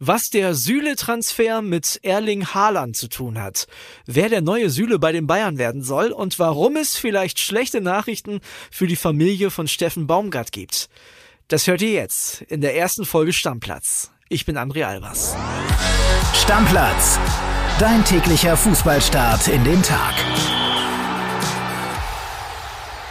Was der Süle-Transfer mit Erling Haaland zu tun hat, wer der neue Süle bei den Bayern werden soll und warum es vielleicht schlechte Nachrichten für die Familie von Steffen Baumgart gibt. Das hört ihr jetzt in der ersten Folge Stammplatz. Ich bin André Albers. Stammplatz. Dein täglicher Fußballstart in den Tag.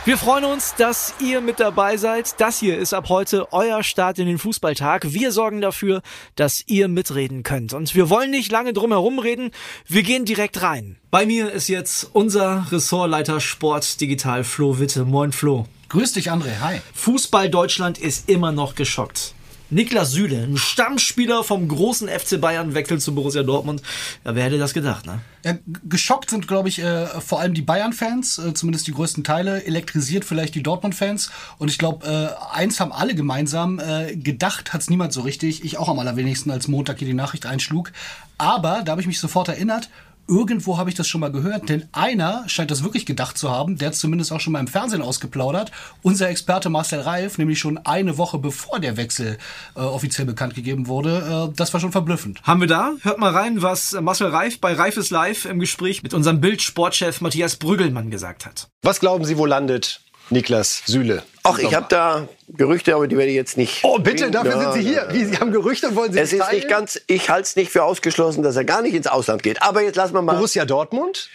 Wir freuen uns, dass ihr mit dabei seid. Das hier ist ab heute euer Start in den Fußballtag. Wir sorgen dafür, dass ihr mitreden könnt. Und wir wollen nicht lange drum herum reden. Wir gehen direkt rein. Bei mir ist jetzt unser Ressortleiter Sport Digital Flo Witte. Moin Flo. Grüß dich, André. Hi. Fußball Deutschland ist immer noch geschockt. Niklas Süle, ein Stammspieler vom großen FC Bayern, wechselt zu Borussia Dortmund. Ja, wer hätte das gedacht, ne? Ja, geschockt sind, glaube ich, äh, vor allem die Bayern-Fans, äh, zumindest die größten Teile, elektrisiert vielleicht die Dortmund-Fans. Und ich glaube, äh, eins haben alle gemeinsam, äh, gedacht hat's niemand so richtig. Ich auch am allerwenigsten, als Montag hier die Nachricht einschlug. Aber da habe ich mich sofort erinnert, irgendwo habe ich das schon mal gehört, denn einer scheint das wirklich gedacht zu haben, der hat zumindest auch schon mal im Fernsehen ausgeplaudert. Unser Experte Marcel Reif, nämlich schon eine Woche bevor der Wechsel äh, offiziell bekannt gegeben wurde. Äh, das war schon verblüffend. Haben wir da? Hört mal rein, was Marcel Reif bei Reif ist live im Gespräch mit unserem Bild-Sportchef Matthias Brüggelmann gesagt hat. Was glauben Sie, wo landet Niklas Süle? Ach, ich habe da Gerüchte, aber die werde ich jetzt nicht. Oh, bitte, dafür ja, sind Sie hier. Wie, Sie haben Gerüchte, wollen Sie Es ist nicht ganz, ich halte es nicht für ausgeschlossen, dass er gar nicht ins Ausland geht. Aber jetzt lassen wir mal. Borussia Dortmund?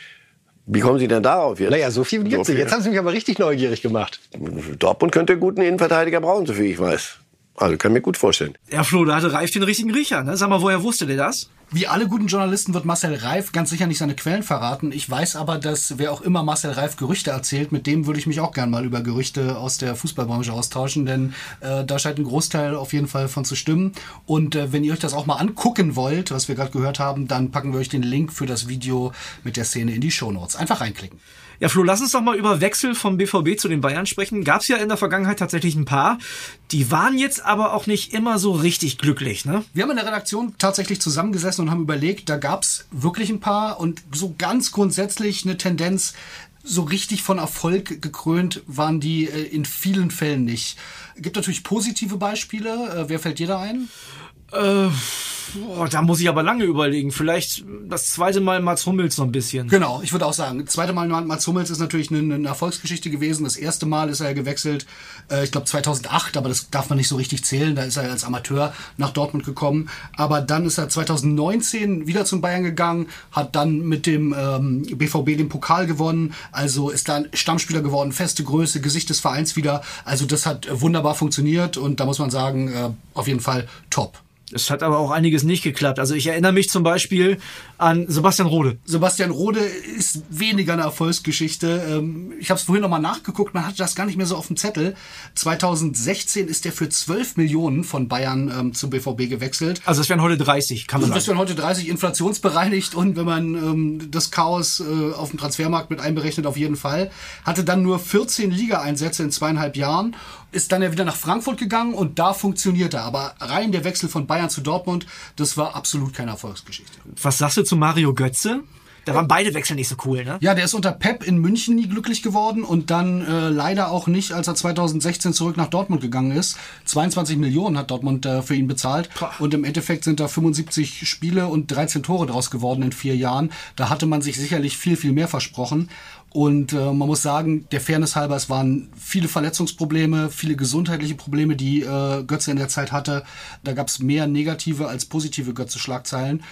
Wie kommen Sie denn darauf jetzt? Naja, so viel gibt's so Jetzt haben Sie mich aber richtig neugierig gemacht. Dortmund könnte einen guten Innenverteidiger brauchen, so viel ich weiß. Also kann ich mir gut vorstellen. Ja, Flo, da hatte Reif den richtigen Riecher. Ne? Sag mal, woher wusste der das? Wie alle guten Journalisten wird Marcel Reif ganz sicher nicht seine Quellen verraten. Ich weiß aber, dass wer auch immer Marcel Reif Gerüchte erzählt, mit dem würde ich mich auch gern mal über Gerüchte aus der Fußballbranche austauschen, denn äh, da scheint ein Großteil auf jeden Fall von zu stimmen. Und äh, wenn ihr euch das auch mal angucken wollt, was wir gerade gehört haben, dann packen wir euch den Link für das Video mit der Szene in die Show Notes. Einfach reinklicken. Ja, Flo, lass uns doch mal über Wechsel vom BVB zu den Bayern sprechen. Gab es ja in der Vergangenheit tatsächlich ein paar. Die waren jetzt aber auch nicht immer so richtig glücklich, ne? Wir haben in der Redaktion tatsächlich zusammengesessen und haben überlegt, da gab es wirklich ein paar und so ganz grundsätzlich eine Tendenz, so richtig von Erfolg gekrönt waren die äh, in vielen Fällen nicht. Gibt natürlich positive Beispiele. Äh, wer fällt dir da ein? Äh, boah, da muss ich aber lange überlegen. Vielleicht das zweite Mal Mats Hummels so ein bisschen. Genau, ich würde auch sagen, das zweite Mal Mats Hummels ist natürlich eine, eine Erfolgsgeschichte gewesen. Das erste Mal ist er gewechselt, äh, ich glaube 2008, aber das darf man nicht so richtig zählen. Da ist er als Amateur nach Dortmund gekommen. Aber dann ist er 2019 wieder zum Bayern gegangen, hat dann mit dem ähm, BVB den Pokal gewonnen. Also ist dann Stammspieler geworden, feste Größe, Gesicht des Vereins wieder. Also das hat wunderbar funktioniert und da muss man sagen, äh, auf jeden Fall top. Es hat aber auch einiges nicht geklappt. Also ich erinnere mich zum Beispiel an Sebastian Rode. Sebastian Rode ist weniger eine Erfolgsgeschichte. Ähm, ich habe es vorhin nochmal nachgeguckt, man hatte das gar nicht mehr so auf dem Zettel. 2016 ist er für 12 Millionen von Bayern ähm, zum BVB gewechselt. Also das wären heute 30, kann man sagen. Das wären heute 30 inflationsbereinigt und wenn man ähm, das Chaos äh, auf dem Transfermarkt mit einberechnet, auf jeden Fall. Hatte dann nur 14 Ligaeinsätze in zweieinhalb Jahren ist dann ja wieder nach Frankfurt gegangen und da funktioniert er. Aber rein der Wechsel von Bayern zu Dortmund, das war absolut keine Erfolgsgeschichte. Was sagst du zu Mario Götze? Da waren beide Wechsel nicht so cool, ne? Ja, der ist unter Pep in München nie glücklich geworden und dann äh, leider auch nicht, als er 2016 zurück nach Dortmund gegangen ist. 22 Millionen hat Dortmund äh, für ihn bezahlt und im Endeffekt sind da 75 Spiele und 13 Tore draus geworden in vier Jahren. Da hatte man sich sicherlich viel, viel mehr versprochen. Und äh, man muss sagen, der Fairness halber, es waren viele Verletzungsprobleme, viele gesundheitliche Probleme, die äh, Götze in der Zeit hatte. Da gab es mehr negative als positive Götze-Schlagzeilen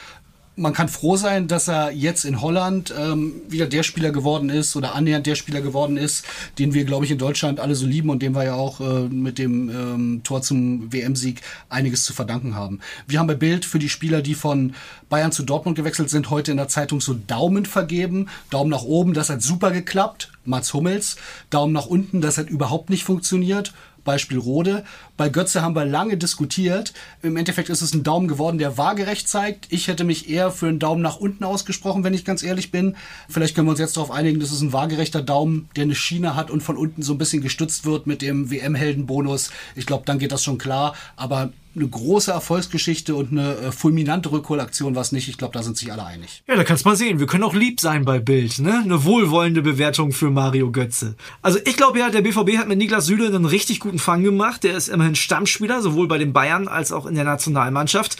man kann froh sein, dass er jetzt in Holland ähm, wieder der Spieler geworden ist oder annähernd der Spieler geworden ist, den wir, glaube ich, in Deutschland alle so lieben und dem wir ja auch äh, mit dem ähm, Tor zum WM-Sieg einiges zu verdanken haben. Wir haben bei Bild für die Spieler, die von Bayern zu Dortmund gewechselt sind, heute in der Zeitung so Daumen vergeben. Daumen nach oben, das hat super geklappt. Mats Hummels. Daumen nach unten, das hat überhaupt nicht funktioniert. Beispiel Rode. Bei Götze haben wir lange diskutiert. Im Endeffekt ist es ein Daumen geworden, der waagerecht zeigt. Ich hätte mich eher für einen Daumen nach unten ausgesprochen, wenn ich ganz ehrlich bin. Vielleicht können wir uns jetzt darauf einigen, dass es ein waagerechter Daumen, der eine Schiene hat und von unten so ein bisschen gestützt wird mit dem WM-Heldenbonus. Ich glaube, dann geht das schon klar. Aber eine große Erfolgsgeschichte und eine äh, fulminante Rückholaktion war es nicht. Ich glaube, da sind sich alle einig. Ja, da kannst mal sehen. Wir können auch lieb sein bei Bild, ne? Eine wohlwollende Bewertung für Mario Götze. Also ich glaube ja, der BVB hat mit Niklas Süle einen richtig guten Fang gemacht. Der ist immerhin Stammspieler, sowohl bei den Bayern als auch in der Nationalmannschaft.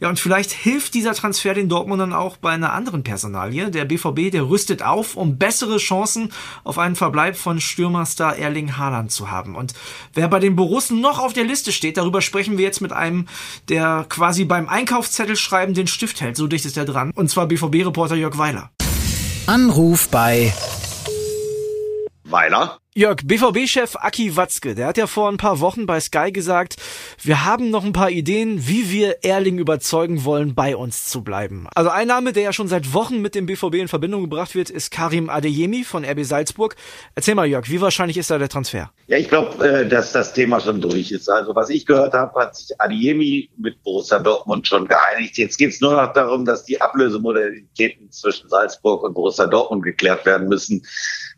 Ja, und vielleicht hilft dieser Transfer den Dortmundern auch bei einer anderen Personalie. Der BVB, der rüstet auf, um bessere Chancen auf einen Verbleib von Stürmerstar Erling Haaland zu haben. Und wer bei den Borussen noch auf der Liste steht, darüber sprechen wir jetzt mit einem, der quasi beim Einkaufszettel schreiben den Stift hält. So dicht ist er dran. Und zwar BVB-Reporter Jörg Weiler. Anruf bei Weiler. Jörg, BVB-Chef Aki Watzke, der hat ja vor ein paar Wochen bei Sky gesagt, wir haben noch ein paar Ideen, wie wir Erling überzeugen wollen, bei uns zu bleiben. Also ein Name, der ja schon seit Wochen mit dem BVB in Verbindung gebracht wird, ist Karim Adeyemi von RB Salzburg. Erzähl mal, Jörg, wie wahrscheinlich ist da der Transfer? Ja, ich glaube, äh, dass das Thema schon durch ist. Also was ich gehört habe, hat sich Adeyemi mit Borussia Dortmund schon geeinigt. Jetzt geht es nur noch darum, dass die Ablösemodalitäten zwischen Salzburg und Borussia Dortmund geklärt werden müssen.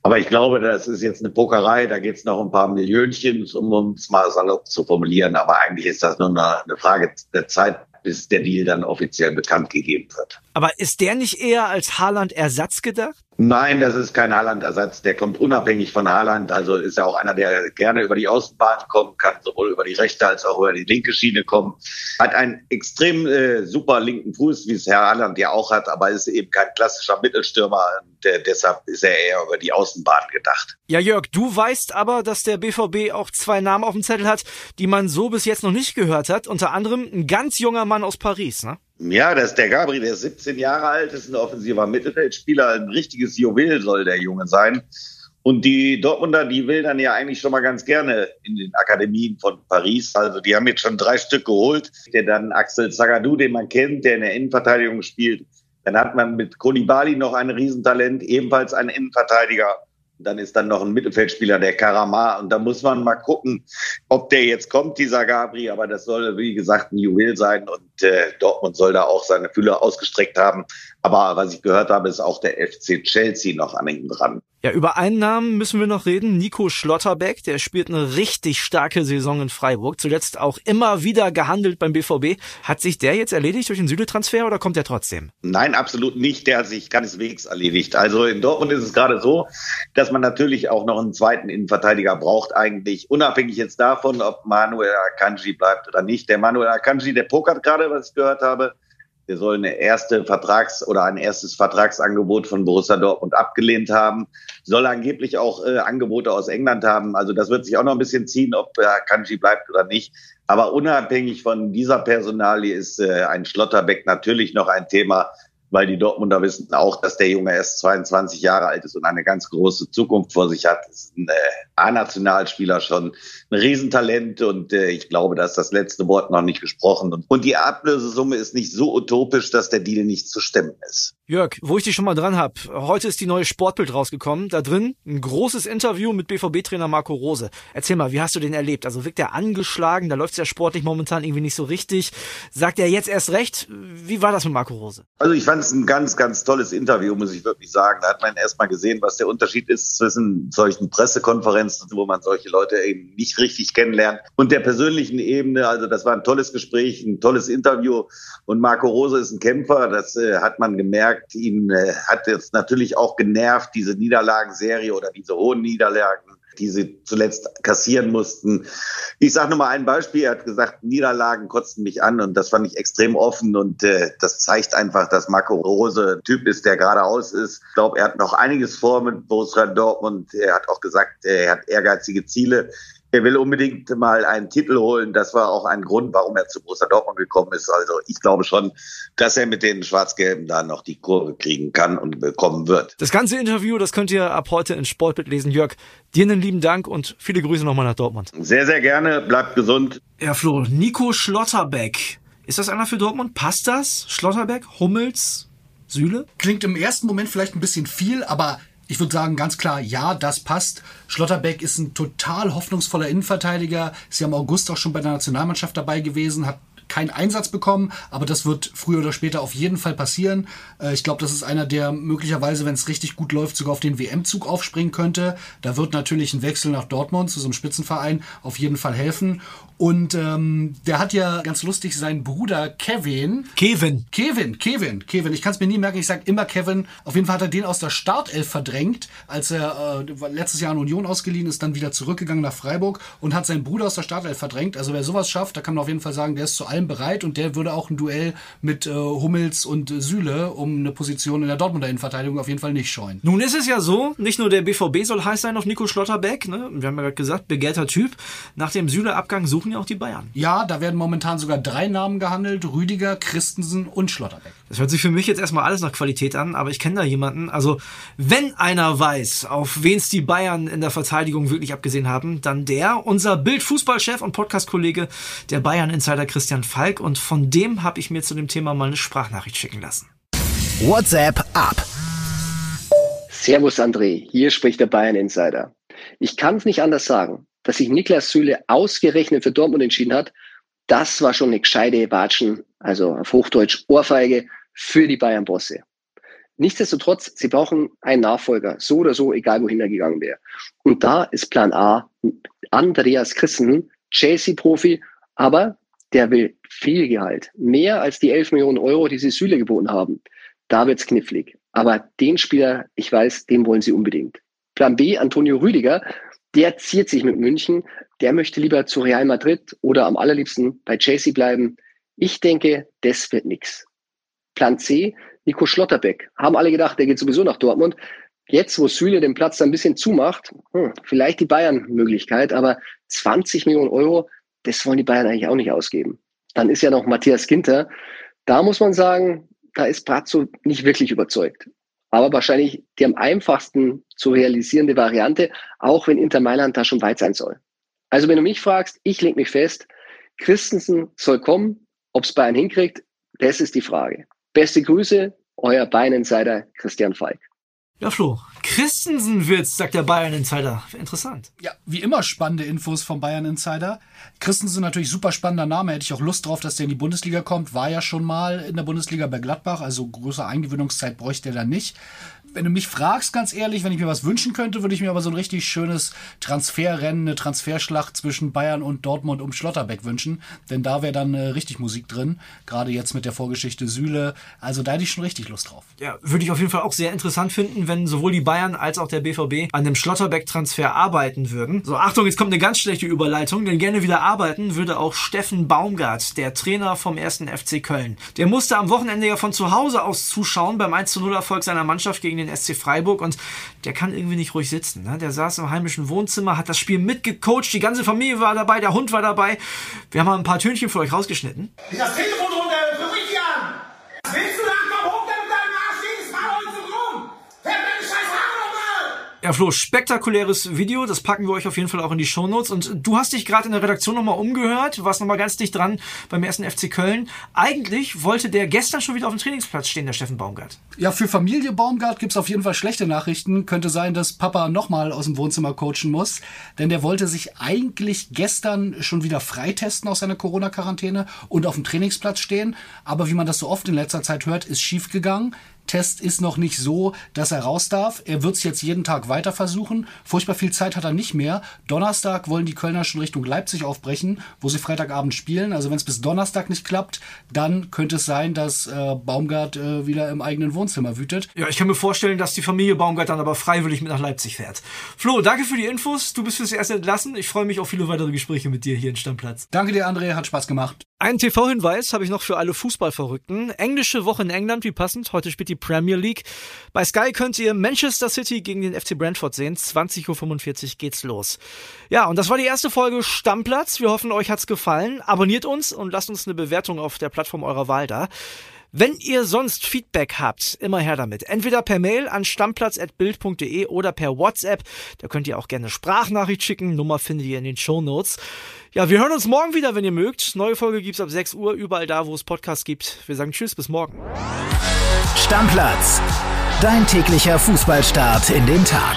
Aber ich glaube, das ist jetzt eine Pokerei, da geht es noch ein paar Millionchen, um es mal salopp zu formulieren. Aber eigentlich ist das nur eine Frage der Zeit, bis der Deal dann offiziell bekannt gegeben wird. Aber ist der nicht eher als Haaland-Ersatz gedacht? Nein, das ist kein Haaland-Ersatz. Der kommt unabhängig von Haaland. Also ist ja auch einer, der gerne über die Außenbahn kommen kann, sowohl über die rechte als auch über die linke Schiene kommen. Hat einen extrem äh, super linken Fuß, wie es Herr Haaland ja auch hat, aber ist eben kein klassischer Mittelstürmer. Der, deshalb ist er eher über die Außenbahn gedacht. Ja, Jörg, du weißt aber, dass der BVB auch zwei Namen auf dem Zettel hat, die man so bis jetzt noch nicht gehört hat. Unter anderem ein ganz junger Mann aus Paris, ne? Ja, das ist der Gabri, der ist 17 Jahre alt, ist ein offensiver Mittelfeldspieler, ein richtiges Juwel soll der Junge sein. Und die Dortmunder, die will dann ja eigentlich schon mal ganz gerne in den Akademien von Paris. Also die haben jetzt schon drei Stück geholt. Der dann Axel Zagadou, den man kennt, der in der Innenverteidigung spielt. Dann hat man mit Kolibali noch ein Riesentalent, ebenfalls ein Innenverteidiger. Dann ist dann noch ein Mittelfeldspieler, der Karama. Und da muss man mal gucken, ob der jetzt kommt, dieser Gabri. Aber das soll, wie gesagt, ein Juwel sein. Und äh, Dortmund soll da auch seine Fühler ausgestreckt haben. Aber was ich gehört habe, ist auch der FC Chelsea noch an ihm dran. Ja, über einen Namen müssen wir noch reden. Nico Schlotterbeck, der spielt eine richtig starke Saison in Freiburg. Zuletzt auch immer wieder gehandelt beim BVB. Hat sich der jetzt erledigt durch den Südetransfer oder kommt er trotzdem? Nein, absolut nicht. Der hat sich keineswegs erledigt. Also in Dortmund ist es gerade so, dass man natürlich auch noch einen zweiten Innenverteidiger braucht, eigentlich unabhängig jetzt davon, ob Manuel Akanji bleibt oder nicht. Der Manuel Akanji, der pokert gerade, was ich gehört habe. Der soll eine erste Vertrags- oder ein erstes Vertragsangebot von Borussia Dortmund abgelehnt haben. Soll angeblich auch äh, Angebote aus England haben. Also das wird sich auch noch ein bisschen ziehen, ob äh, Kanji bleibt oder nicht. Aber unabhängig von dieser Personalie ist äh, ein Schlotterbeck natürlich noch ein Thema, weil die Dortmunder wissen auch, dass der Junge erst 22 Jahre alt ist und eine ganz große Zukunft vor sich hat. Ist ein äh, A-Nationalspieler schon, ein Riesentalent und äh, ich glaube, da ist das letzte Wort noch nicht gesprochen. Und, und die Ablösesumme ist nicht so utopisch, dass der Deal nicht zu stemmen ist. Jörg, wo ich dich schon mal dran hab, heute ist die neue Sportbild rausgekommen. Da drin ein großes Interview mit BVB-Trainer Marco Rose. Erzähl mal, wie hast du den erlebt? Also wirkt er angeschlagen, da läuft's ja sportlich momentan irgendwie nicht so richtig. Sagt er jetzt erst recht? Wie war das mit Marco Rose? Also ich fand es ein ganz, ganz tolles Interview, muss ich wirklich sagen. Da hat man erstmal gesehen, was der Unterschied ist zwischen solchen Pressekonferenzen, wo man solche Leute eben nicht richtig kennenlernt, und der persönlichen Ebene. Also das war ein tolles Gespräch, ein tolles Interview. Und Marco Rose ist ein Kämpfer, das äh, hat man gemerkt gemerkt, ihn äh, hat jetzt natürlich auch genervt, diese Niederlagenserie oder diese hohen Niederlagen, die sie zuletzt kassieren mussten. Ich sage nur mal ein Beispiel. Er hat gesagt, Niederlagen kotzten mich an und das fand ich extrem offen und äh, das zeigt einfach, dass Marco Rose ein Typ ist, der geradeaus ist. Ich glaube, er hat noch einiges vor mit Borussia Dortmund. Er hat auch gesagt, er hat ehrgeizige Ziele er will unbedingt mal einen Titel holen. Das war auch ein Grund, warum er zu Borussia Dortmund gekommen ist. Also ich glaube schon, dass er mit den Schwarz-Gelben da noch die Kurve kriegen kann und bekommen wird. Das ganze Interview, das könnt ihr ab heute in Sportbild lesen. Jörg, dir einen lieben Dank und viele Grüße nochmal nach Dortmund. Sehr, sehr gerne. Bleibt gesund. Ja, Flo, Nico Schlotterbeck. Ist das einer für Dortmund? Passt das? Schlotterbeck, Hummels, Süle? Klingt im ersten Moment vielleicht ein bisschen viel, aber ich würde sagen, ganz klar, ja, das passt. Schlotterbeck ist ein total hoffnungsvoller Innenverteidiger. Ist ja im August auch schon bei der Nationalmannschaft dabei gewesen, hat keinen Einsatz bekommen, aber das wird früher oder später auf jeden Fall passieren. Äh, ich glaube, das ist einer, der möglicherweise, wenn es richtig gut läuft, sogar auf den WM-Zug aufspringen könnte. Da wird natürlich ein Wechsel nach Dortmund zu so einem Spitzenverein auf jeden Fall helfen. Und ähm, der hat ja ganz lustig seinen Bruder Kevin. Kevin. Kevin, Kevin, Kevin. Ich kann es mir nie merken, ich sage immer Kevin. Auf jeden Fall hat er den aus der Startelf verdrängt, als er äh, letztes Jahr in Union ausgeliehen ist, dann wieder zurückgegangen nach Freiburg und hat seinen Bruder aus der Startelf verdrängt. Also wer sowas schafft, da kann man auf jeden Fall sagen, der ist zu allem bereit und der würde auch ein Duell mit äh, Hummels und äh, Süle um eine Position in der Dortmunder Innenverteidigung auf jeden Fall nicht scheuen. Nun ist es ja so, nicht nur der BVB soll heiß sein auf Nico Schlotterbeck, ne? wir haben ja gerade gesagt, begehrter Typ. Nach dem Süle-Abgang suchen ja auch die Bayern. Ja, da werden momentan sogar drei Namen gehandelt. Rüdiger, Christensen und Schlotterbeck. Das hört sich für mich jetzt erstmal alles nach Qualität an, aber ich kenne da jemanden. Also, wenn einer weiß, auf wen es die Bayern in der Verteidigung wirklich abgesehen haben, dann der, unser Bild-Fußballchef und Podcast-Kollege, der Bayern-Insider Christian Falk. Und von dem habe ich mir zu dem Thema mal eine Sprachnachricht schicken lassen. WhatsApp ab. Servus André, hier spricht der Bayern Insider. Ich kann es nicht anders sagen, dass sich Niklas Süle ausgerechnet für Dortmund entschieden hat. Das war schon eine gescheite Watschen, also auf Hochdeutsch Ohrfeige für die Bayern-Bosse. Nichtsdestotrotz, sie brauchen einen Nachfolger, so oder so, egal wohin er gegangen wäre. Und da ist Plan A Andreas Christen, Chelsea-Profi, aber der will viel Gehalt. Mehr als die 11 Millionen Euro, die sie Süle geboten haben. Da wird's knifflig. Aber den Spieler, ich weiß, den wollen sie unbedingt. Plan B, Antonio Rüdiger, der ziert sich mit München. Der möchte lieber zu Real Madrid oder am allerliebsten bei Chelsea bleiben. Ich denke, das wird nix. Plan C, Nico Schlotterbeck. Haben alle gedacht, der geht sowieso nach Dortmund. Jetzt, wo Süle den Platz ein bisschen zumacht, hm, vielleicht die Bayern-Möglichkeit, aber 20 Millionen Euro, das wollen die Bayern eigentlich auch nicht ausgeben. Dann ist ja noch Matthias Ginter. Da muss man sagen, da ist Brazzo nicht wirklich überzeugt. Aber wahrscheinlich die am einfachsten zu realisierende Variante, auch wenn Inter Mailand da schon weit sein soll. Also wenn du mich fragst, ich lege mich fest, Christensen soll kommen, ob es Bayern hinkriegt, das ist die Frage. Beste Grüße, euer Bayern-Insider Christian Falk. Ja, Flo. Christensen wird's, sagt der Bayern Insider. Interessant. Ja, wie immer spannende Infos vom Bayern Insider. Christensen natürlich super spannender Name. Hätte ich auch Lust drauf, dass der in die Bundesliga kommt. War ja schon mal in der Bundesliga bei Gladbach, also größere Eingewöhnungszeit bräuchte er dann nicht. Wenn du mich fragst, ganz ehrlich, wenn ich mir was wünschen könnte, würde ich mir aber so ein richtig schönes Transferrennen, eine Transferschlacht zwischen Bayern und Dortmund um Schlotterbeck wünschen. Denn da wäre dann äh, richtig Musik drin. Gerade jetzt mit der Vorgeschichte Süle. Also da hätte ich schon richtig Lust drauf. Ja, würde ich auf jeden Fall auch sehr interessant finden, wenn sowohl die Bayern als auch der BVB an dem Schlotterbeck-Transfer arbeiten würden. So, Achtung, jetzt kommt eine ganz schlechte Überleitung, denn gerne wieder arbeiten würde auch Steffen Baumgart, der Trainer vom ersten FC Köln. Der musste am Wochenende ja von zu Hause aus zuschauen beim 1 0 Erfolg seiner Mannschaft gegen den SC Freiburg und der kann irgendwie nicht ruhig sitzen. Ne? Der saß im heimischen Wohnzimmer, hat das Spiel mitgecoacht, die ganze Familie war dabei, der Hund war dabei. Wir haben mal ein paar Tönchen für euch rausgeschnitten. Das Telefon Ja, Flo, spektakuläres Video, das packen wir euch auf jeden Fall auch in die Shownotes. Und du hast dich gerade in der Redaktion nochmal umgehört, warst nochmal ganz dicht dran beim ersten FC Köln. Eigentlich wollte der gestern schon wieder auf dem Trainingsplatz stehen, der Steffen Baumgart. Ja, für Familie Baumgart gibt's auf jeden Fall schlechte Nachrichten. Könnte sein, dass Papa nochmal aus dem Wohnzimmer coachen muss. Denn der wollte sich eigentlich gestern schon wieder freitesten aus seiner Corona-Quarantäne und auf dem Trainingsplatz stehen. Aber wie man das so oft in letzter Zeit hört, ist schief gegangen. Test ist noch nicht so, dass er raus darf. Er wird es jetzt jeden Tag weiter versuchen. Furchtbar viel Zeit hat er nicht mehr. Donnerstag wollen die Kölner schon Richtung Leipzig aufbrechen, wo sie Freitagabend spielen. Also wenn es bis Donnerstag nicht klappt, dann könnte es sein, dass äh, Baumgart äh, wieder im eigenen Wohnzimmer wütet. Ja, ich kann mir vorstellen, dass die Familie Baumgart dann aber freiwillig mit nach Leipzig fährt. Flo, danke für die Infos. Du bist fürs Erste entlassen. Ich freue mich auf viele weitere Gespräche mit dir hier in Stammplatz. Danke dir, André. Hat Spaß gemacht. Einen TV-Hinweis habe ich noch für alle Fußballverrückten. Englische Woche in England, wie passend. Heute spielt die Premier League. Bei Sky könnt ihr Manchester City gegen den FC Brentford sehen. 20.45 Uhr geht's los. Ja, und das war die erste Folge Stammplatz. Wir hoffen, euch hat's gefallen. Abonniert uns und lasst uns eine Bewertung auf der Plattform eurer Wahl da. Wenn ihr sonst Feedback habt, immer her damit. Entweder per Mail an stammplatz.bild.de oder per WhatsApp. Da könnt ihr auch gerne Sprachnachricht schicken. Nummer findet ihr in den Show Notes. Ja, wir hören uns morgen wieder, wenn ihr mögt. Neue Folge gibt's ab 6 Uhr, überall da, wo es Podcasts gibt. Wir sagen Tschüss, bis morgen. Stammplatz. Dein täglicher Fußballstart in den Tag.